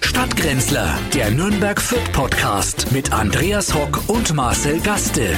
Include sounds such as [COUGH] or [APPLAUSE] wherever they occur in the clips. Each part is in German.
Stadtgrenzler, der Nürnberg Fürth Podcast mit Andreas Hock und Marcel Gaste.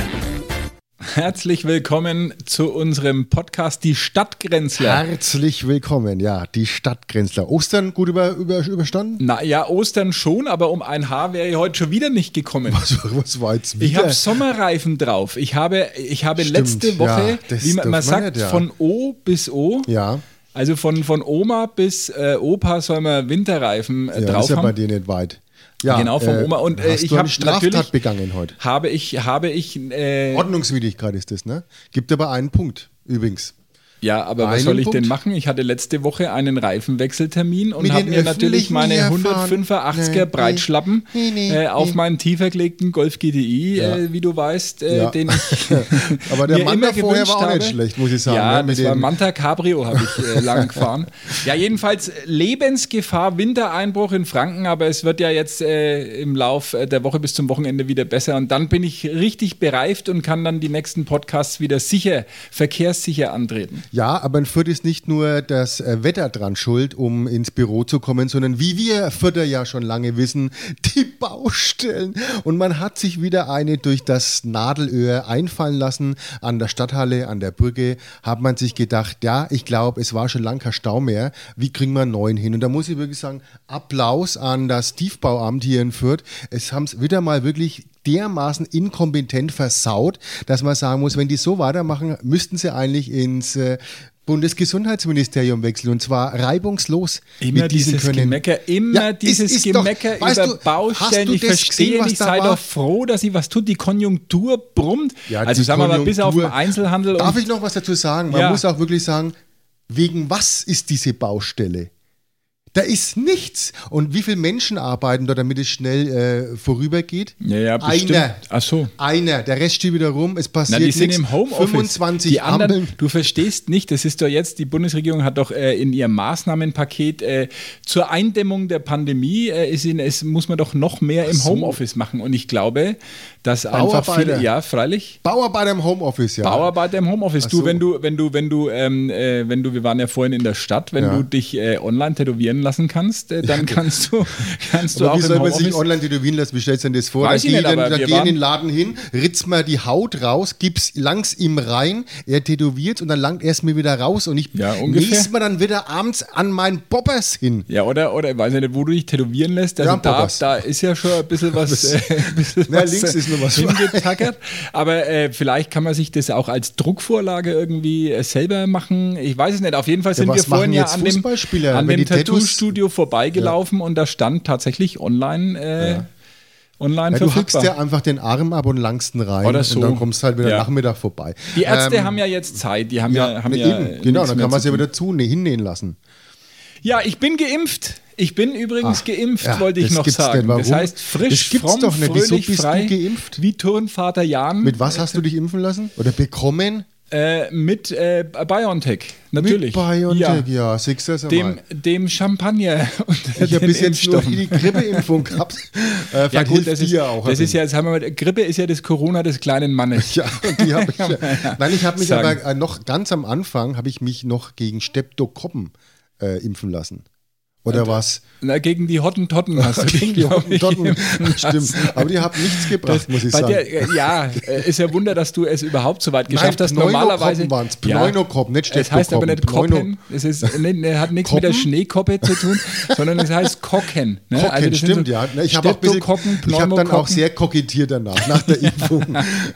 Herzlich willkommen zu unserem Podcast Die Stadtgrenzler. Herzlich willkommen, ja, die Stadtgrenzler. Ostern gut über, über, überstanden? Na ja, Ostern schon, aber um ein Haar wäre ich heute schon wieder nicht gekommen. Was, was war jetzt wieder? Ich habe Sommerreifen drauf. Ich habe, ich habe Stimmt, letzte Woche, ja, wie man, man sagt, nicht, ja. von O bis O. Ja, Also von, von Oma bis äh, Opa soll man Winterreifen äh, ja drauf ist ja bei dir nicht weit. Ja, Genau, vom Oma. Und, äh, ich du eine hab Straftat begangen heute. Habe ich, habe ich, äh, Ordnungswidrigkeit ist das, ne? Gibt aber einen Punkt, übrigens. Ja, aber was soll ich Punkt? denn machen? Ich hatte letzte Woche einen Reifenwechseltermin und habe mir natürlich meine Gefahren. 185er Nee. Breitschlappen Nee, nee, äh, auf meinen tiefergelegten Golf GTI, Ja. äh, wie du weißt, äh, Ja. den ich [LAUGHS] Aber der mir Mann immer davor gewünscht war auch habe. nicht schlecht, muss ich sagen. Ja, ne? Mit das war Manta Cabrio, habe ich äh, [LAUGHS] lang gefahren. Ja, jedenfalls Lebensgefahr, Wintereinbruch in Franken, aber es wird ja jetzt äh, im Lauf äh, der Woche bis zum Wochenende wieder besser und dann bin ich richtig bereift und kann dann die nächsten Podcasts wieder sicher, verkehrssicher antreten. Ja, aber in Fürth ist nicht nur das äh, Wetter dran schuld, um ins Büro zu kommen, sondern wie wir Fürther ja schon lange wissen, [LAUGHS] die Baustellen. Und man hat sich wieder eine durch das Nadelöhr einfallen lassen. An der Stadthalle, an der Brücke, hat man sich gedacht, ja, ich glaube, es war schon lang kein Stau mehr. Wie kriegen wir einen neuen hin? Und da muss ich wirklich sagen, Applaus an das Tiefbauamt hier in Fürth. Es haben es wieder mal wirklich dermaßen inkompetent versaut, dass man sagen muss, wenn die so weitermachen, müssten sie eigentlich ins äh, Bundesgesundheitsministerium wechseln und zwar reibungslos Immer mit diesen dieses können. Gemecker, immer Ja, es dieses ist doch- Gemecker weißt über du, hast Baustellen. du Ich verstehe gesehen, was nicht, sei war? doch froh, dass sie was tut. Die Konjunktur brummt. Ja, also sagen wir mal, bis auf den Einzelhandel. Darf ich noch was dazu sagen? Man Ja. muss auch wirklich sagen, wegen was ist diese Baustelle? Da ist nichts. Und wie viele Menschen arbeiten da, damit es schnell äh, vorübergeht? Ja, ja, bestimmt. Einer. Ach so. Einer. Der Rest steht wieder rum. Es passiert die sind nichts. im Homeoffice. 25 die anderen, Ampeln. du verstehst nicht, das ist doch jetzt, die Bundesregierung hat doch äh, in ihrem Maßnahmenpaket äh, zur Eindämmung der Pandemie, äh, ist in, es muss man doch noch mehr im so. Homeoffice machen. Und ich glaube, dass einfach Bauarbeiter. viele, ja, freilich. Bauarbeiter im Homeoffice, ja. Bauarbeiter im Homeoffice. Ach Du, so. wenn du, wenn du, wenn du, ähm, äh, wenn du, wir waren ja vorhin in der Stadt, wenn Ja. du dich äh, online tätowieren lassen kannst, äh, dann kannst du, [LAUGHS] kannst du Aber auch wie soll man sich online tätowieren lassen? Wie stellst du dir das vor? Weiß da ich geh nicht, dann, aber da geh in den Laden hin, ritzt mal die Haut raus, gib's langs ihm rein, er tätowiert und dann langt er es mir wieder raus und ich Ja, nächst mal dann wieder abends an meinen Bobbers hin. ja, oder, oder, ich weiß nicht, wo du dich tätowieren lässt. Also Ja, da, da ist ja schon ein bisschen [LAUGHS] was, äh, bisschen Na, was links äh, ist noch was. hingetackert. Aber äh, vielleicht kann man sich das auch als Druckvorlage irgendwie äh, selber machen. Ich weiß es nicht. Auf jeden Fall sind was wir vorhin ja an dem, an dem Tattoo-Studio vorbeigelaufen und da stand tatsächlich online, äh, online Ja, du hackst dir einfach den Arm ab und langst ihn rein Oder so. und dann kommst du halt wieder Ja. Nachmittag vorbei. Die Ärzte Ähm, haben ja jetzt Zeit, die haben ja, ja, haben ja eben, genau, dann kann man es ja wieder zu, ne, hinnähen lassen. Ja, ich bin geimpft. Ich bin übrigens Ah, geimpft, ja, wollte ich noch sagen. Das heißt frisch, Das gibt's fromm, doch nicht. Wieso bist du frei, geimpft? Wie Turnvater Jan Mit was hast du dich impfen lassen? Oder bekommen? äh, mit äh, BioNTech, natürlich. Mit BioNTech, Ja. ja, siehst du Dem, dem Champagner [LAUGHS] und Ich habe bis jetzt nur die Grippeimpfung gehabt. [LAUGHS] Äh, Ja gut, das die ist, ja auch. das ein ist ja, jetzt haben wir Grippe ist ja das Corona des kleinen Mannes. Ja, die habe ich. [LAUGHS] ja. Nein, ich habe mich Sagen. aber äh, noch ganz am Anfang habe ich mich noch gegen Streptokokken äh, impfen lassen. Oder was? Na, gegen die Hottentotten hast du [LAUGHS] Gegen die Hottentotten. [LAUGHS] Stimmt. Aber die haben nichts gebracht, muss ich sagen. der, äh, ja, äh, ist ja Wunder, dass du es überhaupt so weit geschafft hast. Pneumokokken Normalerweise. Pneumokokken, nicht Es heißt aber nicht. Koppen. Es ist, nee, nee, hat nichts mit der? Schneekoppe zu tun, [LAUGHS] sondern es heißt Kocken. Ne? Kokken, Also das stimmt, so ja. Ne, Ich habe habe dann auch sehr kokettiert danach, nach der Impfung,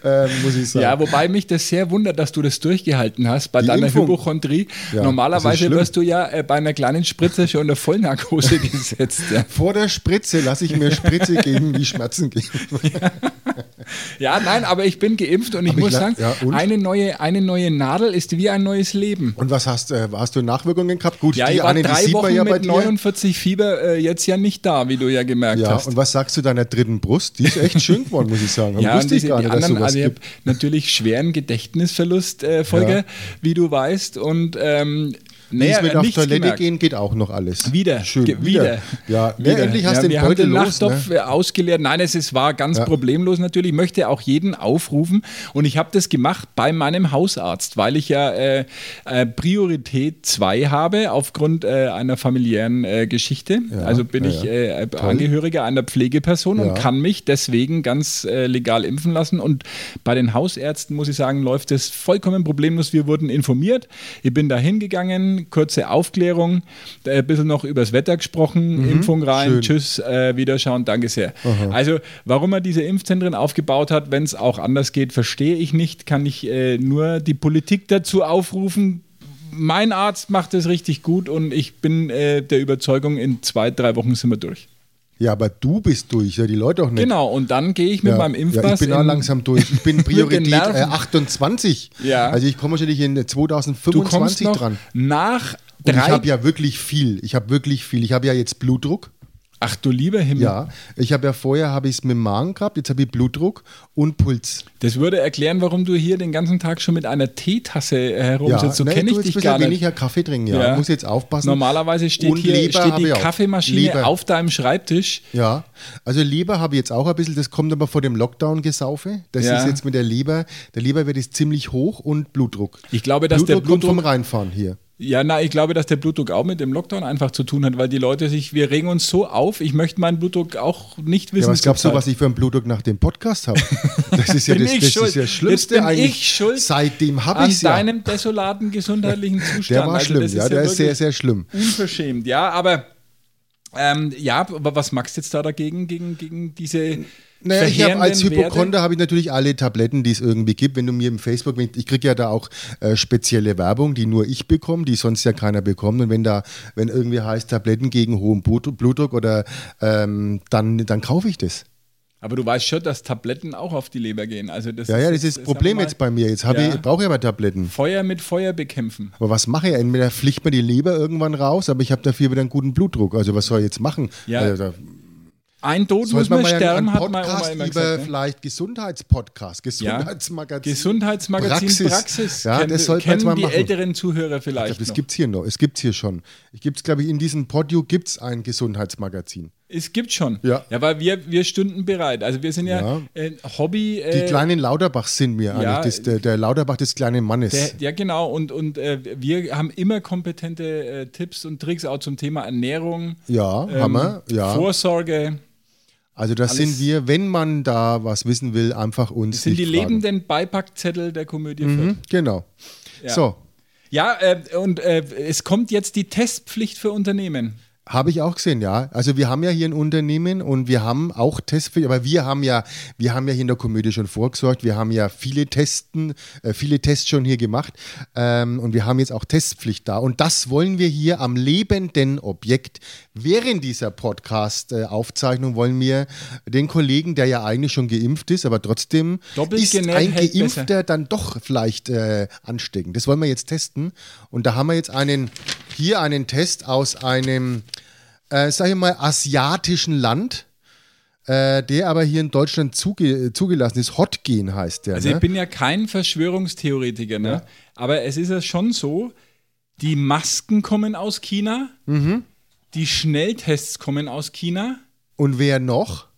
ähm, muss ich sagen. Ja, wobei mich das sehr wundert, dass du das durchgehalten hast bei Die deiner Impfung. Hypochondrie. Ja, das Normalerweise wirst du ja äh, bei einer kleinen Spritze schon unter Vollnarkose gesetzt. Ja. [LAUGHS] Vor der Spritze lasse ich mir Spritze geben, wie Schmerzen geben. [LAUGHS] ja, nein, aber ich bin geimpft und ich Aber muss sagen, ja, eine, neue, eine neue Nadel ist wie ein neues Leben. Und was hast, äh, hast du Nachwirkungen gehabt? Gut, Ja, die ich war eine, die drei Wochen ja bei mit dir. 49 Fieber äh, jetzt ja nicht da, wie du ja gemerkt Ja, hast. und was sagst du deiner dritten Brust? Die ist echt schön geworden, muss ich sagen. Ja, wusste ich gar die nicht, dass anderen, sowas also ich habe natürlich schweren Gedächtnisverlust, äh, Folge, Ja. wie du weißt. Und ähm, Naja, Diesmal auf Toilette gemerkt. gehen geht auch noch alles. Wieder, Schön. ge- wieder. Ja, Wieder. Ne, endlich hast ja, du den wir haben Beutel den los. Nachttopf Ne? äh, ausgeleert. Nein, es ist, war ganz Ja. problemlos natürlich. Ich möchte auch jeden aufrufen und ich habe das gemacht bei meinem Hausarzt, weil ich ja äh, äh, Priorität 2 habe aufgrund äh, einer familiären äh, Geschichte. also bin ja, ich ja. äh, Angehöriger einer Pflegeperson Ja. und kann mich deswegen ganz legal impfen lassen. Und bei den Hausärzten muss ich sagen, läuft das vollkommen problemlos. Wir wurden informiert. Ich bin da hingegangen, kurze Aufklärung, ein bisschen noch übers Wetter gesprochen, Impfung rein, Mhm. schön. tschüss, äh, Wiederschauen, danke sehr. Also, warum er diese Impfzentren aufgebaut hat, wenn es auch anders geht, verstehe ich nicht. Kann ich äh, nur die Politik dazu aufrufen. Mein Arzt macht es richtig gut und ich bin äh, der Überzeugung, in zwei, drei Wochen sind wir durch. Ja, aber du bist durch, ja, die Leute auch nicht. Genau, und dann gehe ich mit ja. meinem ja, Impfpass. ich bin auch langsam durch. Ich bin [LAUGHS] Priorität äh, 28. Ja. Also ich komme wahrscheinlich in du kommst 2025 noch dran. nach Und ich drei. habe ja wirklich viel. Ich habe wirklich viel. Ich habe ja jetzt Blutdruck. Ach du lieber Himmel. Ja, ich habe ja vorher habe ich es mit dem Magen gehabt, jetzt habe ich Blutdruck und Puls. Das würde erklären, warum du hier den ganzen Tag schon mit einer Teetasse äh, Ja, herumsitzt. So ne, kenne ich dich gar nicht. weniger Kaffee trinken, ja. Ja. Muss jetzt aufpassen. Normalerweise steht Und hier Leber steht die ich. Kaffeemaschine Leber. auf deinem Schreibtisch. Ja, also Leber habe ich jetzt auch ein bisschen, das kommt aber vor dem Lockdown-Gesaufe. Das Ja. ist jetzt mit der Leber, der Leberwert ist ziemlich hoch und Blutdruck. Ich glaube, dass der Blutdruck kommt vom Blutdruck, Reinfahren hier. Ja, na, ich glaube, dass der Blutdruck auch mit dem Lockdown einfach zu tun hat, weil die Leute sich, wir regen uns so auf. Ich möchte meinen Blutdruck auch nicht wissen. Ja, was glaubst du, was ich für einen Blutdruck nach dem Podcast habe? [LAUGHS] Das ist ja das, das, ist ja das Schlimmste Jetzt bin eigentlich. ich schuld Seitdem habe ich es ja. deinem desolaten gesundheitlichen Zustand. Der war Also schlimm, ja, der ist sehr, sehr schlimm. Unverschämt, ja, aber ähm, ja, aber was magst du jetzt da dagegen, gegen, gegen diese Naja, ich habe als Hypochonder habe ich natürlich alle Tabletten, die es irgendwie gibt. Wenn du mir im Facebook, ich kriege ja da auch äh, spezielle Werbung, die nur ich bekomme, die sonst ja keiner bekommt. Und wenn da, wenn irgendwie heißt Tabletten gegen hohen Blut, Blutdruck oder ähm, dann, dann kaufe ich das. Aber du weißt schon, dass Tabletten auch auf die Leber gehen. Also das Ja, ja, das ist das Problem jetzt bei mir. Jetzt Ja. ich, brauche ich aber Tabletten. Feuer mit Feuer bekämpfen. Aber was mache ich? Entweder fliegt mir die Leber irgendwann raus, aber ich habe dafür wieder einen guten Blutdruck. Also was soll ich jetzt machen? Ja. Also, Ein Tod sollte muss man man sterben, hat Podcast immer über gesagt. Ne? vielleicht Gesundheitspodcast, Ja. Gesundheitsmagazin. Gesundheitsmagazin Praxis. Praxis. Ja, kennen, das sollte man kennen mal die machen. älteren Zuhörer Ich vielleicht glaube, das noch. gibt es hier noch. Es gibt es hier schon. Ich gibt es, glaube ich, in diesem Podio gibt es ein Gesundheitsmagazin. Es gibt schon. Ja. ja weil wir, wir stünden bereit. Also wir sind ja, Ja. äh, Hobby. Die Äh, kleinen Lauterbachs sind mir ja, eigentlich. Das, der, der Lauterbach des kleinen Mannes. der, ja, genau. Und, und äh, wir haben immer kompetente äh, Tipps und Tricks auch zum Thema Ernährung, ja, ähm, Hammer. Ja. Vorsorge. Also das alles- sind wir, wenn man da was wissen will, einfach uns Das sind die fragen. lebenden Beipackzettel der Komödie Mhm, genau. Ja. So, Ja, äh, und äh, es kommt jetzt die Testpflicht für Unternehmen. Habe ich auch gesehen, ja. Also wir haben ja hier ein Unternehmen und wir haben auch Testpflicht, aber wir haben ja, wir haben ja hier in der Komödie schon vorgesorgt, wir haben ja viele Testen, äh, viele Tests schon hier gemacht. Ähm, und wir haben jetzt auch Testpflicht da. Und das wollen wir hier am lebenden Objekt während dieser Podcast-Aufzeichnung wollen wir den Kollegen, der ja eigentlich schon geimpft ist, aber trotzdem Doppelt ist ein Geimpfter dann doch vielleicht äh, anstecken. Das wollen wir jetzt testen. Und da haben wir jetzt einen hier einen Test aus einem äh, sag ich mal, asiatischen Land, äh, der aber hier in Deutschland zuge zugelassen ist. Hotgen heißt der. Also ne? ich bin ja kein Verschwörungstheoretiker, ne? aber es ist ja schon so, die Masken kommen aus China, Mhm. die Schnelltests kommen aus China, Und wer noch?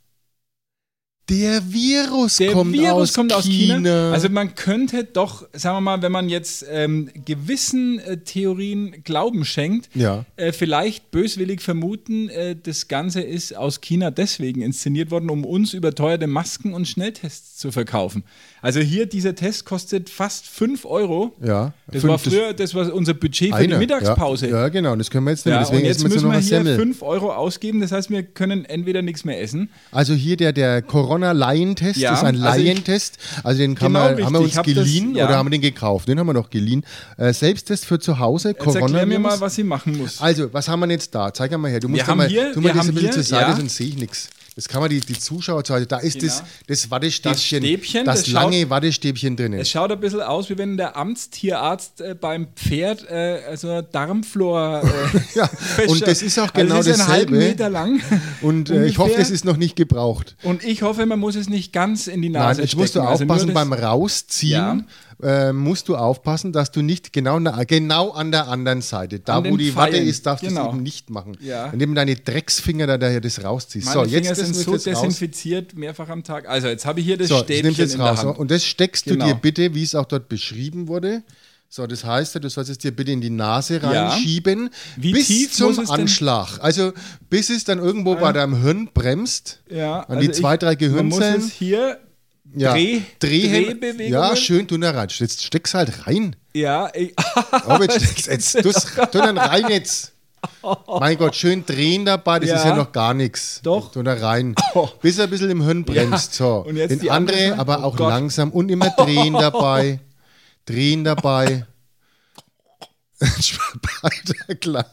Der Virus, der kommt, Virus aus kommt aus China. China. Also man könnte doch, sagen wir mal, wenn man jetzt ähm, gewissen äh, Theorien Glauben schenkt, Ja. äh, vielleicht böswillig vermuten, äh, das Ganze ist aus China deswegen inszeniert worden, um uns überteuerte Masken und Schnelltests zu verkaufen. Also hier, dieser Test kostet fast 5 Euro. ja. Das Fünf- war früher, das war unser Budget für die eine, Mittagspause. Ja, ja, genau. Das können wir jetzt nicht. Ja, Deswegen und jetzt müssen wir hier Semmel. 5 Euro ausgeben. Das heißt, wir können entweder nichts mehr essen. Also hier der, der Corona-Laientest Ja, ist ein also Laientest. Also den kann Genau man, richtig. haben wir uns hab das- geliehen ja. oder haben wir den gekauft? Den haben wir noch geliehen. Äh, Selbsttest für zu Hause, Jetzt erklär mir mal, was ich machen muss. Also, was haben wir jetzt da? Zeig einmal her. Du musst Wir mal, hier- tu mal das ein bisschen zur Seite, ja. sonst sehe ich nichts. Das kann man die, die Zuschauer Seite. Da ist das, Genau. das Wattestäbchen, Das Stäbchen, das, das lange schaut- Wattestäbchen drinnen. Es schaut ein bisschen aus, wie wenn der Amtstierarzt äh, beim Pferd äh, also Darmflor äh, [LAUGHS] Ja, und das ist auch genau also das ist einen halben dasselbe. Meter lang. Und äh, ich hoffe, das ist noch nicht gebraucht. Und ich hoffe, man muss es nicht ganz in die Nein, Nase jetzt musst du. Also aufpassen das- beim Rausziehen. Ja. Äh, musst du aufpassen, dass du nicht genau, na, genau an der anderen Seite, da An wo die Watte Pfeilen. ist, darfst du Genau. es eben nicht machen. Ja. Indem deine Drecksfinger da daher das rausziehst. Meine so, jetzt Finger das sind so du jetzt raus. desinfiziert mehrfach am Tag. Also jetzt habe ich hier das So, Stäbchen du jetzt in der raus. Hand. Und das steckst Genau. du dir bitte, wie es auch dort beschrieben wurde. So, das heißt, du sollst es dir bitte in die Nase Ja. reinschieben. Wie bis zum Anschlag. Also bis es dann irgendwo bei deinem Hirn bremst. Ja, An die zwei, drei Man muss Gehirnzellen. es hier Ja. Dreh- Drehen. Drehbewegungen. Ja, schön, da rein. Jetzt steck's halt rein. Ja, ich, Aber [LAUGHS] jetzt jetzt. Tu dann rein jetzt. [LAUGHS] Mein Gott, schön drehen dabei, das Ja. ist ja noch gar nichts. Doch. Tu da rein. [LAUGHS] Bis er ein bisschen im Hirn bremst. So. Und jetzt Den die andere andere, aber Oh auch Gott. langsam und immer drehen dabei. Drehen dabei. Gleich.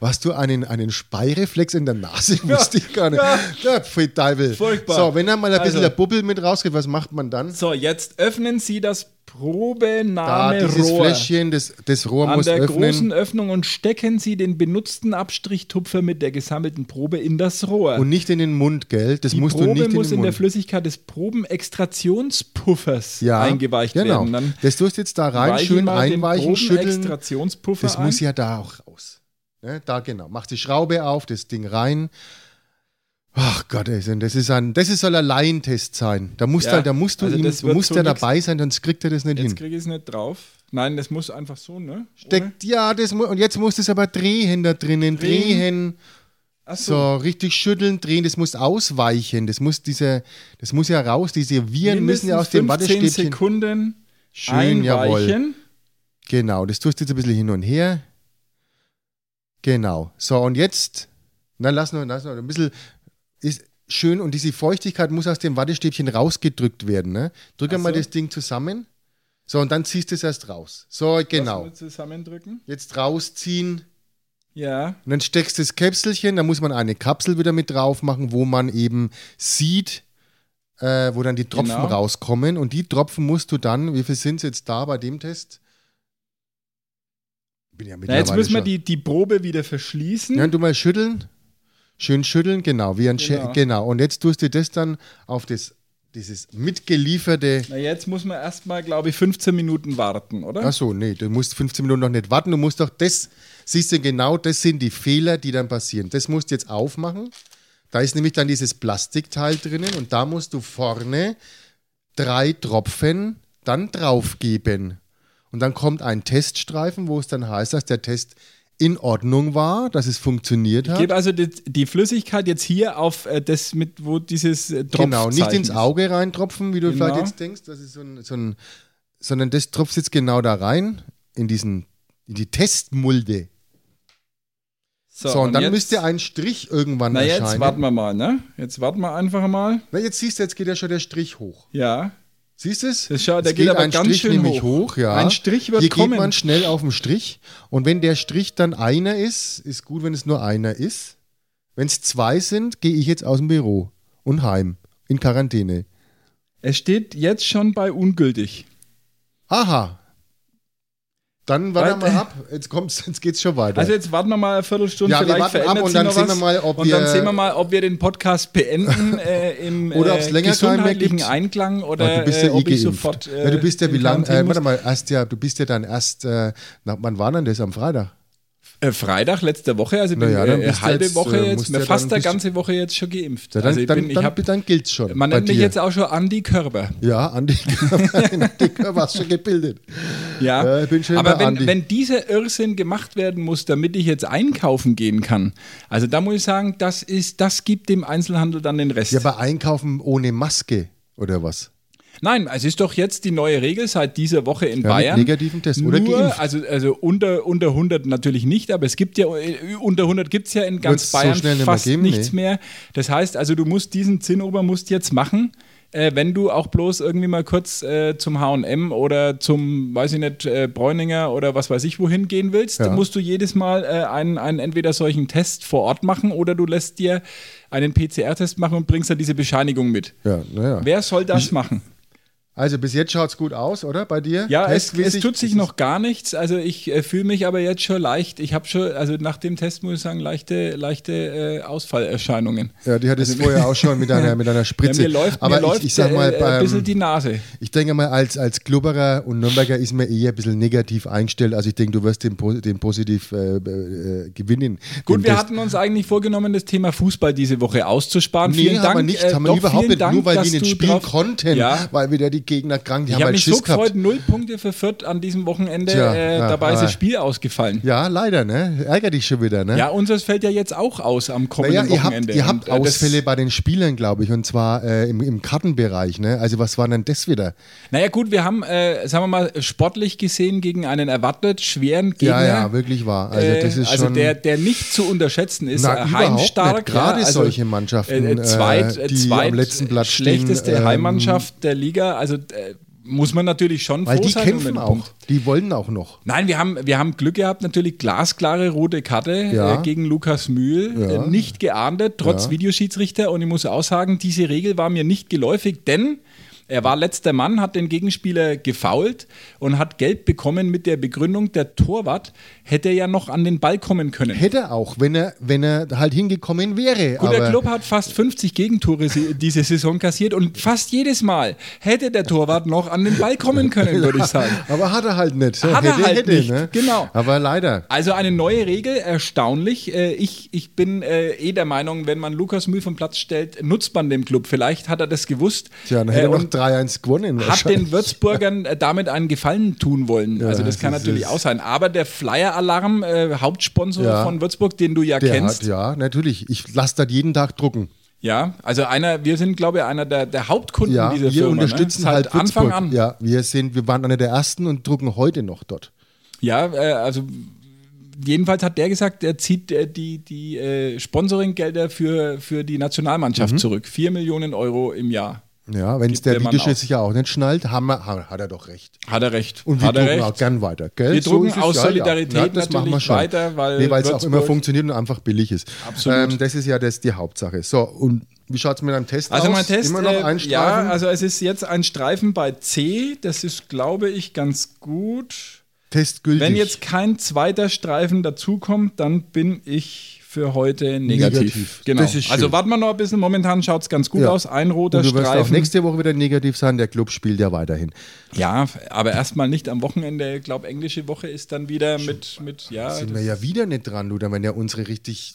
Hast du einen, einen Speireflex in der Nase? Wusste ich gar nicht. Ja. Ja, Teufel. Furchtbar. So, wenn dann mal ein bisschen Also. der Bubbel mit rausgeht, was macht man dann? so, jetzt öffnen Sie das Da, Probenahmerohr. dieses Fläschchen, das, das Rohr An muss der öffnen. großen Öffnung und stecken Sie den benutzten Abstrichtupfer mit der gesammelten Probe in das Rohr. Und nicht in den Mund, gell? Das die musst Probe du nicht in muss den in der Mund. Flüssigkeit des Probenextraktionspuffers ja, eingeweicht genau. werden. Dann das tust du jetzt da rein, schön den einweichen, schütteln. Das ein. muss ja da auch raus. Ne? Da genau. Mach die Schraube auf, das Ding rein. Ach Gott, das ist ein, das ist soll ein Laientest sein. Da musst, Ja, halt, da musst du also ihm, du musst so ja dabei sein, sonst kriegt er das nicht Jetzt hin. kriege ich es nicht drauf. Nein, das muss einfach so, ne? Ohne- Steckt, ja, das und jetzt musst du es aber drehen da drinnen, Drehen. drehen. So. So, richtig schütteln, drehen, das muss ausweichen. Das muss diese, das muss ja raus, diese Viren müssen ja aus dem Mindestens 15 Wattestäbchen. Sekunden Schön, jawohl. einweichen. Genau, das tust du jetzt ein bisschen hin und her. Genau. So, und jetzt, na, lass noch, lass noch ein bisschen, ist schön und diese Feuchtigkeit muss aus dem Wattestäbchen rausgedrückt werden. Ne? Drück einmal so. das Ding zusammen. So, und dann ziehst du es erst raus. So, genau. Zusammendrücken. Jetzt rausziehen. Ja. Und dann steckst du das Käpselchen, da muss man eine Kapsel wieder mit drauf machen, wo man eben sieht, äh, wo dann die Tropfen Genau. rauskommen. Und die Tropfen musst du dann, wie viel sind es jetzt da bei dem Test? Bin ja Na, mittlerweile jetzt müssen wir die, die Probe wieder verschließen. Ja, du mal schütteln. Schön schütteln, genau. Wie ein genau. Genau. genau. Und jetzt tust du das dann auf das, dieses mitgelieferte. Na, jetzt muss man erstmal, glaube ich, 15 Minuten warten, oder? Achso, nee, du musst 15 Minuten noch nicht warten. Du musst doch das, siehst du genau, das sind die Fehler, die dann passieren. Das musst du jetzt aufmachen. Da ist nämlich dann dieses Plastikteil drinnen und da musst du vorne drei Tropfen dann draufgeben. Und dann kommt ein Teststreifen, wo es dann heißt, dass der Test in Ordnung war, dass es funktioniert Ich hat. gebe also die, die Flüssigkeit jetzt hier auf äh, das mit, wo dieses äh, Genau, nicht ins. Auge reintropfen, wie du Genau. vielleicht jetzt denkst, das ist so ein, so ein, sondern das tropft jetzt genau da rein, in diesen, in die Testmulde. So, und, dann jetzt, müsste ein Strich irgendwann Na, erscheinen. jetzt warten wir mal, ne? Jetzt warten wir einfach mal. Na, jetzt siehst du, jetzt geht ja schon der Strich hoch. Ja. Siehst du es? Der Es geht aber ein ganz Strich schön nämlich hoch. hoch. ja. Ein Strich wird Hier kommen. geht man schnell auf den Strich. Und wenn der Strich dann einer ist, ist gut, wenn es nur einer ist. Wenn es zwei sind, gehe ich jetzt aus dem Büro und heim in Quarantäne. Es steht jetzt schon bei ungültig. Aha. Dann warte Weil- mal ab. Jetzt kommt's, jetzt geht's schon weiter. Also jetzt warten wir mal eine Viertelstunde, Ja, wir vielleicht warten ab und dann sehen wir mal, ob und dann wir- sehen wir mal, ob wir den Podcast beenden [LAUGHS] äh, im Oder ob's äh, länger keinen mehr gesundheitlichen. Einklang oder Ja, du bist äh, ja eh ob ich sofort äh, ja, du bist ja wie lange? Äh, warte mal, erst ja, du bist ja dann erst. Äh, na, wann war denn das? Am Freitag? Äh, Freitag letzte Woche, also ich bin Na ja, dann äh, halbe jetzt, Woche äh, jetzt, mir fast der bist- ganze Woche jetzt schon geimpft. Ja, dann, also ich dann, bin, ich hab, dann gilt's schon. man nennt mich jetzt auch schon Andi Körber. Ja, Andi, [LAUGHS] Andi Körber hast schon gebildet. Ja, Ja, ich bin schön aber wenn, Andi. wenn dieser Irrsinn gemacht werden muss, damit ich jetzt einkaufen gehen kann, also da muss ich sagen, das ist, das gibt dem Einzelhandel dann den Rest. Ja, aber einkaufen ohne Maske oder was? Nein, es ist doch jetzt die neue Regel seit dieser Woche in Ja, mit Bayern. negativen Test oder Nur, geimpft. Also, also unter, unter 100 natürlich nicht, aber es gibt ja, äh, unter 100 gibt es ja in ganz Wird's so Bayern mehr fast geben? nichts Nee. mehr. Das heißt also, du musst diesen Zinnober musst jetzt machen. Äh, wenn du auch bloß irgendwie mal kurz äh, zum HM oder zum, weiß ich nicht, äh, Bräuninger oder was weiß ich wohin gehen willst, Ja. musst du jedes Mal äh, einen, einen entweder solchen Test vor Ort machen oder du lässt dir einen PCR-Test machen und bringst dann diese Bescheinigung mit. Ja, naja. Wer soll das machen? Also bis jetzt schaut es gut aus, oder? Bei dir? Ja, es, es tut sich noch gar nichts. Also ich äh, fühle mich aber jetzt schon leicht. Ich habe schon, also nach dem Test muss ich sagen, leichte, leichte äh, Ausfallerscheinungen. Ja, die hat es vorher auch schon mit einer, [LAUGHS] mit einer Spritze. Ja, mir läuft, Aber mir läuft ich, ich sag mal, äh, ein bisschen beim, die Nase. ich denke mal, als, als Klubberer und Nürnberger ist man eher ein bisschen negativ eingestellt. Also ich denke, du wirst den, den positiv äh, äh, gewinnen. Gut, wir Test. hatten uns eigentlich vorgenommen, das Thema Fußball diese Woche auszusparen. Nee, vielen haben wir Dank. nicht, äh, haben wir überhaupt nicht, nur weil wir nicht spielen drauf- konnten, Ja. weil wieder die Gegner krank, die Ich haben habe halt mich so Schiss gehabt. gefreut, null Punkte für Fürth an diesem Wochenende. Tja, äh, ja, dabei ist das Spiel ausgefallen. Ja, leider, ne? Ärger dich schon wieder, ne? Ja, unseres fällt ja jetzt auch aus am kommenden Naja, ihr habt, Wochenende. ihr habt Und, äh, Ausfälle bei den Spielern, glaube ich, und zwar äh, im, im Kartenbereich. Ne? Also was war denn das wieder? Naja gut, wir haben, äh, sagen wir mal, sportlich gesehen gegen einen erwartet schweren Gegner. Ja, ja, wirklich wahr. Also das ist Äh, also schon... der, der nicht zu unterschätzen ist. Na, äh, heimstark. Gerade ja, also, solche Mannschaften, zweit, die zweit am letzten Platz schlechteste stehen, ähm, Heimmannschaft der Liga. Also äh, muss man natürlich schon weil froh die sein. kämpfen auch. Punkt. Die wollen auch noch. Nein, wir haben, wir haben Glück gehabt, natürlich glasklare rote Karte Ja. äh, gegen Lukas Mühl. Ja. Äh, nicht geahndet, trotz Ja. Videoschiedsrichter. Und ich muss auch sagen, diese Regel war mir nicht geläufig, denn er war letzter Mann, hat den Gegenspieler gefoult und hat Geld bekommen mit der Begründung, der Torwart hätte ja noch an den Ball kommen können. Hätte er auch, wenn er, wenn er halt hingekommen wäre. Gut, der Club hat fast 50 Gegentore diese Saison kassiert und fast jedes Mal hätte der Torwart noch an den Ball kommen können, [LAUGHS] würde ich sagen. Aber hat er halt nicht. Hat er hätte, halt hätte, nicht, Ne? genau. Aber leider. Also eine neue Regel, erstaunlich. Äh, Ich, ich bin äh, eh der Meinung, wenn man Lukas Mühl vom Platz stellt, nutzt man dem Club. Vielleicht hat er das gewusst. Tja, dann hätte Äh, er noch und 3-1 gewonnen. hat den Würzburgern äh, damit einen Gefallen tun wollen. also das kann natürlich auch sein. Aber der Flyer-Alarm, äh, Hauptsponsor Ja. von Würzburg, den du ja Der kennst, hat, ja, natürlich. Ich lasse das jeden Tag drucken. ja, also einer, wir sind, glaube ich, einer der, der Hauptkunden Ja, dieser wir Firma. unterstützen ne? halt Seit Anfang an. Ja, wir sind, wir waren einer der ersten und drucken heute noch dort. Ja, äh, also jedenfalls hat der gesagt, er zieht äh, die, die äh, Sponsoringgelder für, für die Mhm. Nationalmannschaft zurück. Vier Millionen Euro im Jahr. Ja, wenn es der Videoschiedsrichter auch nicht schnallt, haben wir, ha- hat er doch recht. Hat er recht. Und wir drucken auch gern weiter. Gell? Wir drucken es, aus Solidarität das machen wir natürlich schon. weiter, weil nee, weil es auch immer funktioniert und einfach billig ist. Absolut. Ähm, das ist ja das, die Hauptsache. So, und wie schaut es mit einem Test Also aus? mein Test, Immer noch äh, ein ja, Streifen? also es ist jetzt ein Streifen bei C. Das ist, glaube ich, ganz gut. Test gültig. Wenn jetzt kein zweiter Streifen dazukommt, dann bin ich für heute negativ. Negativ. Genau. Also warten wir noch ein bisschen. Momentan schaut es ganz gut Ja. aus. Ein roter und du wirst auch Streifen. nächste Woche wieder negativ sein, der Club spielt ja weiterhin. Ja, aber erstmal nicht am Wochenende. Ich glaube, englische Woche ist dann wieder mit, mit ja. Sind das- wir ja wieder nicht dran, du, da wenn ja unsere richtig.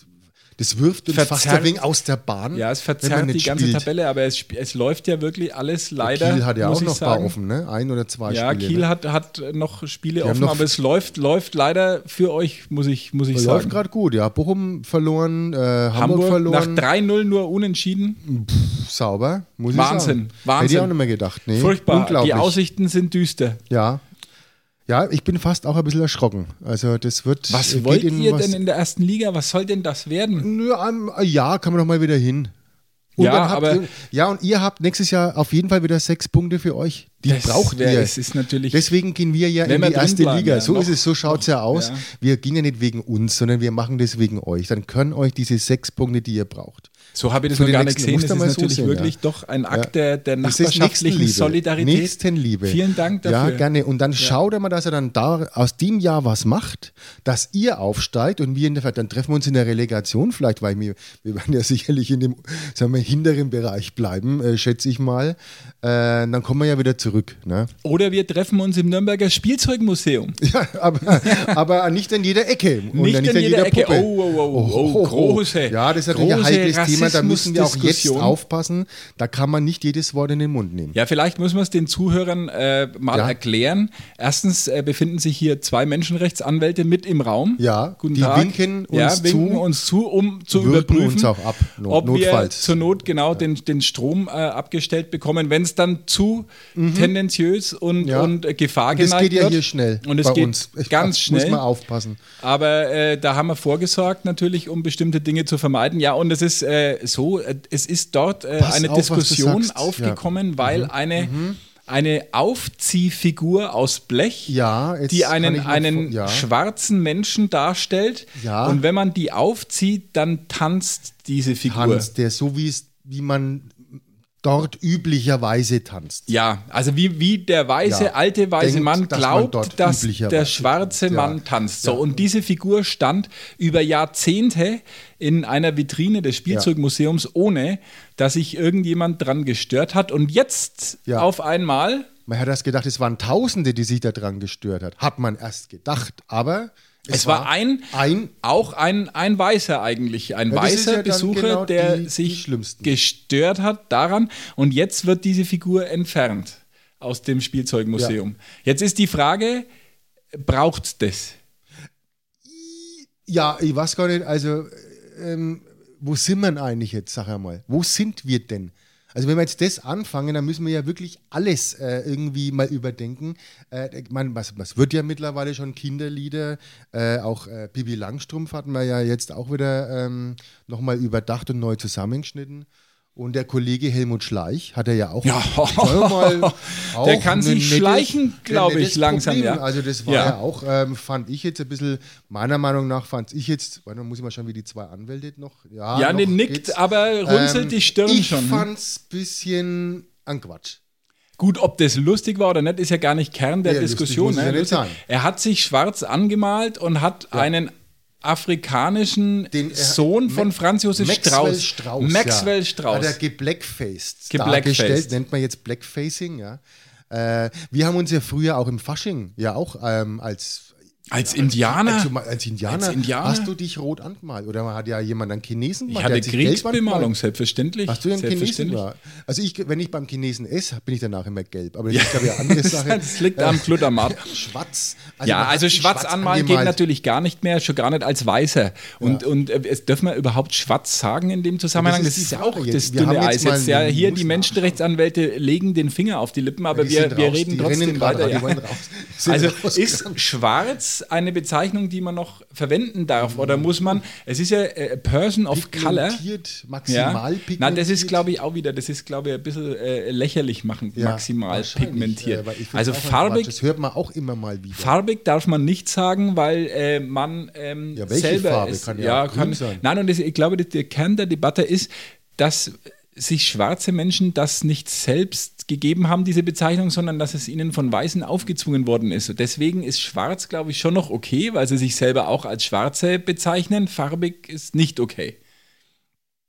Das wirft uns Verzerrt- fast ein wenig aus der Bahn. Ja, es verzerrt die ganze spielt. Tabelle, aber es, es läuft ja wirklich alles leider. Kiel hat ja auch ich noch ein paar offen, ne? Ein oder zwei Ja, Spiele. Kiel ne? hat, hat noch Spiele haben offen, noch- aber es läuft, läuft leider für euch, muss ich, muss ich Läuft sagen. gerade gut, ja. Bochum verloren, äh, Hamburg, Hamburg verloren. nach 3-0 nur unentschieden. Sauber, muss ich Wahnsinn, sagen. Wahnsinn. Hätte ich auch nicht mehr gedacht. Nee, Furchtbar. Unglaublich. Die Aussichten sind düster. ja. Ja, ich bin fast auch ein bisschen erschrocken. Also das wird. Was wollt ihr was- denn in der ersten Liga? Was soll denn das werden? Am- Ja, kann man doch mal wieder hin. Und Ja, aber- ihr, ja, und ihr habt nächstes Jahr auf jeden Fall wieder sechs Punkte für euch. Die Das braucht wär- ihr. Es ist natürlich. Deswegen gehen wir ja in die erste bleiben, Liga. ja, so noch- ist es, so schaut es ja aus. ja. Wir gehen ja nicht wegen uns, sondern wir machen das wegen euch. Dann können euch diese sechs Punkte, die ihr braucht. So habe ich das noch gar nicht gesehen. Das ist natürlich sehen, wirklich ja. doch ein Akt Ja. der, der nachbarschaftlichen. Solidarität. Nächstenliebe. Vielen Dank dafür. Ja, gerne. Und dann schaut er mal, dass er dann da aus dem Jahr was macht, dass ihr aufsteigt und wir in der, dann treffen wir uns in der Relegation vielleicht, weil wir, wir werden ja sicherlich in dem sagen wir, hinteren Bereich bleiben, äh, schätze ich mal. Äh, dann kommen wir ja wieder zurück. Ne? Oder wir treffen uns im Nürnberger Spielzeugmuseum. [LAUGHS] Ja, aber, aber nicht in jeder Ecke. Und Nicht in jeder Ecke. Puppe. Oh, oh, oh, oh, große, Ja, das ist natürlich ein heikles Thema. Da müssen wir auch jetzt aufpassen. Da kann man nicht jedes Wort in den Mund nehmen. Ja, vielleicht müssen wir es den Zuhörern äh, mal Ja. erklären. Erstens äh, befinden sich hier zwei Menschenrechtsanwälte mit im Raum. Ja, Guten die Tag. winken uns ja, winken zu, uns zu, um zu überprüfen, uns auch ab, not- ob wir notfalls. zur Not genau den, den Strom äh, abgestellt bekommen, wenn es dann zu tendenziös und, Mhm. Ja. und äh, Gefahr Und das geneigt geht ja wird. hier schnell Und es bei geht uns. Ich- ganz Muss schnell. man aufpassen. Aber äh, da haben wir vorgesorgt, natürlich, um bestimmte Dinge zu vermeiden. Ja, und es ist äh, so, äh, es ist dort äh, eine auf, Diskussion aufgekommen, weil eine, eine Aufziehfigur aus Blech, Ja, die einen, einen ja. schwarzen Menschen darstellt. Ja. Und wenn man die aufzieht, dann tanzt diese Figur. Hans, der so wie es, wie man dort üblicherweise tanzt. Ja, also wie, wie der weiße, Ja. alte weiße Denkt, Mann dass man glaubt, dass üblicherweise der schwarze tanzt. Ja. Mann tanzt. So, Ja. und diese Figur stand über Jahrzehnte in einer Vitrine des Spielzeugmuseums, ohne dass sich irgendjemand dran gestört hat. Und jetzt auf einmal Man hat erst gedacht, es waren Tausende, die sich daran gestört hat. Hat man erst gedacht, aber Es, war ein, ein auch ein, ein Weißer eigentlich, ein Ja, weißer ja Besucher, genau der die- die sich Schlimmsten. gestört hat daran. Und jetzt wird diese Figur entfernt aus dem Spielzeugmuseum. Jetzt ist die Frage, braucht das? Ja, ich weiß gar nicht, also ähm, wo sind wir denn eigentlich jetzt, sag einmal? Wo sind wir denn? Also wenn wir jetzt das anfangen, dann müssen wir ja wirklich alles äh, irgendwie mal überdenken. Äh, meine, was, was wird ja mittlerweile schon Kinderlieder, äh, auch äh, Bibi Langstrumpf hatten wir ja jetzt auch wieder ähm, nochmal überdacht und neu zusammengeschnitten. Und der Kollege Helmut Schleich hat er ja auch. Ja. [LAUGHS] mal, Der auch kann ein sich nettes- schleichen, ein glaub ich, langsam, Problem. ja. Also das war Ja. ja, auch, ähm, fand ich jetzt ein bisschen, meiner Meinung nach fand ich jetzt, warte, muss ich mal schauen, wie die zwei Anwälte noch. Ja, Ja, noch der nickt, geht's. aber runzelt Ähm, die Stirn ich schon. hm? fand's bisschen an Quatsch. Gut, ob das lustig war oder nicht, ist ja gar nicht Kern der Ja, Diskussion. muss ne? ja nicht sein. Er hat sich schwarz angemalt und hat einen afrikanischen Den, äh, Sohn von Franz Josef Maxwell Strauß. Strauß. Maxwell ja. Strauß. Hat er geblackfaced. Geblackfaced. dargestellt, nennt man jetzt Blackfacing, ja. Äh, wir haben uns ja früher auch im Fasching ja auch ähm, als Als Indianer? Als, als, Indianer, Als Indianer? hast du dich rot angemalt oder hat ja jemand einen Chinesen ich gemacht, hatte der hat sich gelb Kriegsbemalung, selbstverständlich. Hast du den Chinesen selbstverständlich. da? Also ich, wenn ich beim Chinesen esse, bin ich danach immer gelb. Aber das ist glaube ich eine andere [LAUGHS] Sache. Das liegt am Glutamat. Schwarz. ja, man hat also sich schwarz anmalen geht angemalt. natürlich gar nicht mehr, schon gar nicht als Weißer. Und, und äh, es dürfen wir überhaupt schwarz sagen in dem Zusammenhang? Das Das ist ist, die ja auch das jetzt. Wir dünne Eis jetzt. Ja, einen hier die Menschenrechtsanwälte legen den Finger auf die Lippen, aber wir, wir reden die trotzdem weiter. Ja. Also ist schwarz eine Bezeichnung, die man noch verwenden darf? Oder muss man, es ist ja äh, Person of Color. Pigmentiert, Ja. maximal pigmentiert. Nein, das ist, glaube ich, auch wieder, das ist, glaube ich, ein bisschen äh, lächerlich machen, Ja, maximal pigmentiert. äh, also farbig. Das hört man auch immer mal wieder. Farbig darf man nicht sagen, weil äh, man ähm, Ja, welche selber Farbe? ist. Kann ja grün kann, sein. Nein, und das, ich glaube, der Kern der Debatte ist, dass sich schwarze Menschen das nicht selbst gegeben haben, diese Bezeichnung, sondern dass es ihnen von Weißen aufgezwungen worden ist. Und deswegen ist schwarz, glaube ich, schon noch okay, weil sie sich selber auch als Schwarze bezeichnen. Farbig ist nicht okay.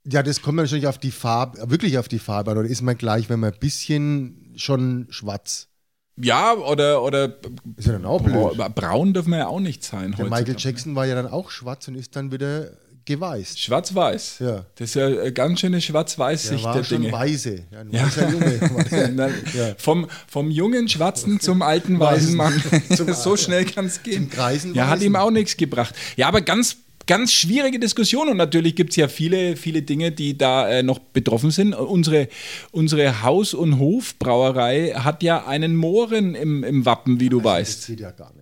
Ja, das kommt natürlich auf die Farbe, wirklich auf die Farbe an. Oder ist man gleich, wenn man ein bisschen schon schwarz? Ja, oder, oder Ist ja dann auch blöd. bra- braun dürfen wir ja auch nicht sein. Der Michael. Jackson war ja dann auch schwarz und ist dann wieder geweißt. Schwarz-Weiß. Ja. Das ist ja eine ganz schöne Der Schwarz-Weiß-Sicht war der schon Dinge. weise. Ein Ja. weißer Junge. [LAUGHS] der. Nein, Ja. vom, vom jungen Schwarzen zum alten weißen Mann. [LAUGHS] So schnell kann es gehen. Zum Greisen ja, hat ihm auch nichts gebracht. Ja, aber ganz, ganz schwierige Diskussion und natürlich gibt es ja viele, viele Dinge, die da äh, noch betroffen sind. Unsere, unsere Haus- und Hofbrauerei hat ja einen Mohren im, im Wappen, wie du Das weißt. geht ja gar nicht.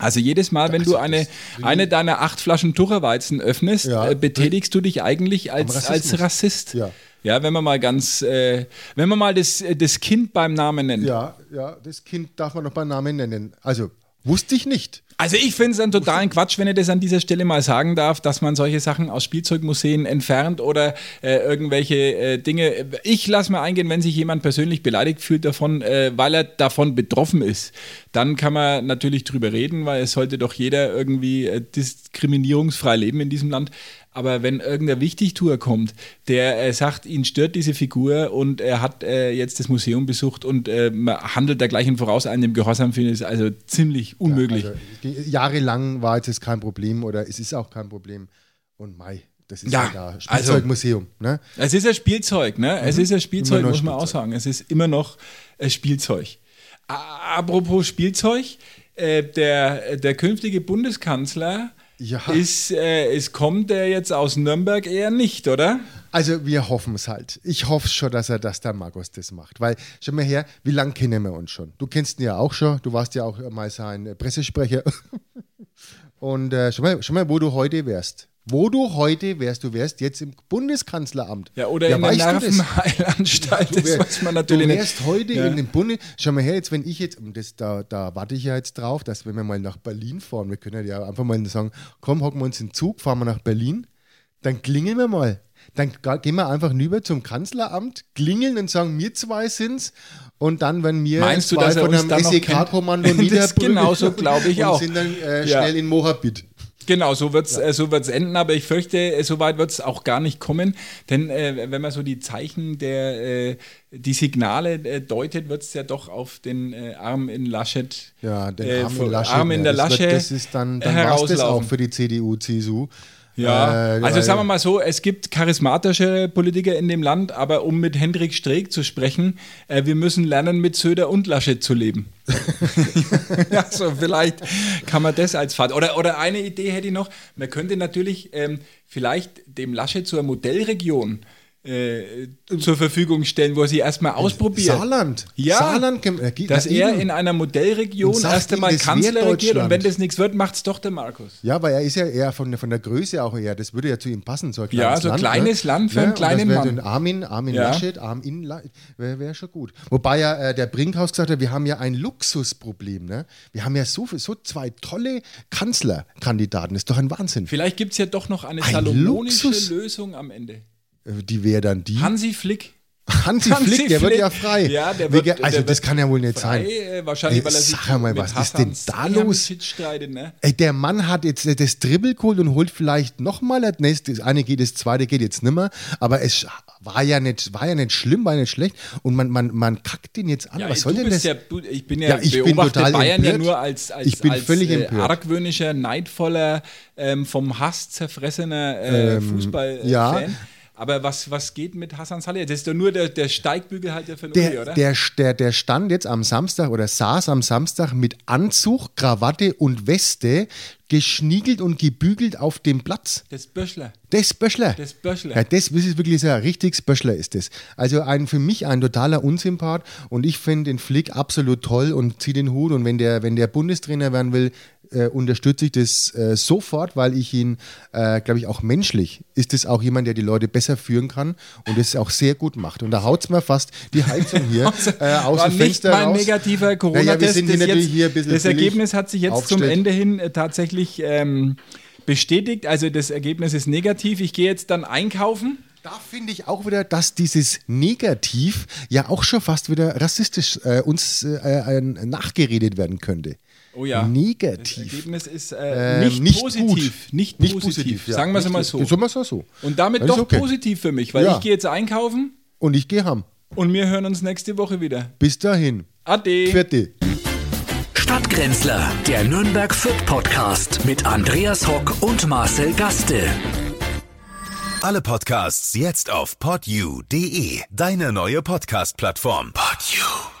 Also jedes Mal, wenn du eine, eine deiner acht Flaschen Tucherweizen öffnest, Ja. äh, betätigst du dich eigentlich als, als. Rassist. Ja. Ja, wenn man mal ganz, äh, wenn man mal das, äh, das Kind beim Namen nennt. Ja, ja, das Kind darf man noch beim Namen nennen. Also, wusste ich nicht. Also ich finde es einen totalen Quatsch, wenn ich das an dieser Stelle mal sagen darf, dass man solche Sachen aus Spielzeugmuseen entfernt oder äh, irgendwelche äh, Dinge. Ich lasse mir eingehen, wenn sich jemand persönlich beleidigt fühlt davon, äh, weil er davon betroffen ist. Dann kann man natürlich drüber reden, weil es sollte doch jeder irgendwie äh, diskriminierungsfrei leben in diesem Land. Aber wenn irgendein Wichtigtour kommt, der äh, sagt, ihn stört diese Figur und er hat äh, jetzt das Museum besucht und äh, man handelt da gleich im Voraus einem dem Gehorsam, finde ich es also ziemlich unmöglich. Also, jahrelang war jetzt kein Problem oder es ist auch kein Problem. Und Mai, das ist Ja, ja, da also- Spielzeugmuseum. ne? Es ist ein Spielzeug, ne? Es ist ein Spielzeug, muss man auch sagen. Es ist immer noch ein Spielzeug. Apropos Spielzeug, äh, der, der künftige Bundeskanzler Ja. ist, äh, ist, kommt der jetzt aus Nürnberg eher nicht, oder? Also wir hoffen es halt. Ich hoffe schon, dass er das der Markus das macht. Weil, schau mal her, wie lange kennen wir uns schon? Du kennst ihn ja auch schon. Du warst ja auch mal sein Pressesprecher. [LAUGHS] Und äh, schau, mal, schau mal, wo du heute wärst. Wo du heute wärst. Du wärst jetzt im Bundeskanzleramt. Ja, oder in der weißt du das? Nervenheilanstalt, [LAUGHS] das wär- weiß man natürlich du nicht. wärst heute Ja. in dem Bundes... Schau mal her, jetzt wenn ich jetzt... und Das, da, da warte ich ja jetzt drauf, dass wenn wir mal nach Berlin fahren, wir können ja einfach mal sagen, komm, hocken wir uns in den Zug, fahren wir nach Berlin, dann klingeln wir mal. Dann gehen wir einfach rüber zum Kanzleramt, klingeln und sagen, wir zwei sind's. Und dann, wenn wir Meinst du, zwei dass er von einem SEK-Kommando [LAUGHS] niederbrüllen genauso glaub ich und auch. sind dann äh, Ja. schnell in Moabit. Genau, so wird es äh, so wird's enden, aber ich fürchte, äh, so weit wird es auch gar nicht kommen, denn äh, wenn man so die Zeichen der, äh, die Signale äh, deutet, wird es ja doch auf den äh, Arm in Laschet, Ja, den Arm in Laschet. Arm in ja, der das Lasche Wird, das ist dann, dann war's das auch für die CDU, CSU. Ja, Äh, also sagen wir mal so, es gibt charismatischere Politiker in dem Land, aber um mit Hendrik Streeck zu sprechen, äh, wir müssen lernen, mit Söder und Laschet zu leben. ja, [LAUGHS] [LAUGHS] so vielleicht kann man das als Fahrt. Oder, oder eine Idee hätte ich noch, man könnte natürlich ähm, vielleicht dem Laschet zur Modellregion äh, zur Verfügung stellen, wo er sie erstmal ausprobiert. Saarland. Ja, Saarland, äh, dass er in einer Modellregion erst einmal Kanzler regiert und wenn das nichts wird, macht es doch der Markus. Ja, weil er ist ja eher von, der- von der Größe auch eher, das würde ja zu ihm passen, so ein Ja, kleines so ein Land. kleines ne? Land für einen und kleinen das Mann. Armin, Armin Ja. Laschet, Armin La wäre wär schon gut. Wobei ja äh, der Brinkhaus gesagt hat, wir haben ja ein Luxusproblem. Ne? Wir haben ja so, so zwei tolle Kanzlerkandidaten, das ist doch ein Wahnsinn. Vielleicht gibt es ja doch noch eine Ein salomonische Luxus. Lösung am Ende. Äh, Die wäre dann die. Hansi Flick. Hansi Hansi Flick, der wird Flick. ja frei. Ja, der wird- also der das wird kann ja wohl nicht Frei, sein. äh, wahrscheinlich, weil er sich sag mal, was ist denn da los? Streitet, ne? Ey, der Mann hat jetzt äh, das Dribbel geholt und holt vielleicht nochmal das nächste. Das eine geht, das zweite geht jetzt nimmer. Aber es war ja nicht, war ja nicht schlimm, war ja nicht schlecht. Und man, man, man kackt den jetzt an. Ja, Was soll denn das? Ja, du, ich bin ja, Ja, ich bin total Bayern ja empört. nur als, als, Ich bin als völlig äh, argwöhnischer, neidvoller, ähm, vom Hass zerfressener äh, Fußball-Fan. Ähm, ja. Aber was, was geht mit Hassan Salih? Das ist doch nur der, der Steigbügelhalter für Uli, Der, oder? der, der, der stand jetzt am Samstag oder saß am Samstag mit Anzug, Krawatte und Weste geschniegelt und gebügelt auf dem Platz. das Böschler. Das Böschler. Das Böschler. Ja, das ist wirklich so ein richtiges Böschler ist das. Also ein, für mich ein totaler Unsympath und ich finde den Flick absolut toll und ziehe den Hut und wenn der, wenn der Bundestrainer werden will, äh, unterstütze ich das äh, sofort, weil ich ihn, äh, glaube ich, auch menschlich ist es auch jemand, der die Leute besser führen kann und das auch sehr gut macht. Und da haut es mir fast die Heizung hier [LAUGHS] äh, aus War dem Fenster raus. negativer Corona-Test. Naja, das jetzt- hier Das Ergebnis hat sich jetzt zum aufgestellt. Ende hin äh, tatsächlich ähm, bestätigt. Also das Ergebnis ist negativ. Ich gehe jetzt dann einkaufen. Da finde ich auch wieder, dass dieses Negativ ja auch schon fast wieder rassistisch äh, uns äh, äh, nachgeredet werden könnte. Oh ja. Das Negativ. Ergebnis ist äh, Ähm, nicht, nicht positiv. Nicht, Nicht positiv. positiv, ja. Sagen wir es Nicht mal so-. Sagen wir's mal so. Und damit Das doch okay. positiv für mich, weil Ja. ich gehe jetzt einkaufen Und ich gehe ham. und wir hören uns nächste Woche wieder. Bis dahin. Ade. Vierte. Stadtgrenzler, der Nürnberg Fürth Podcast mit Andreas Hock und Marcel Gaste. Alle Podcasts jetzt auf podyou.de, deine neue Podcast-Plattform. Podyou.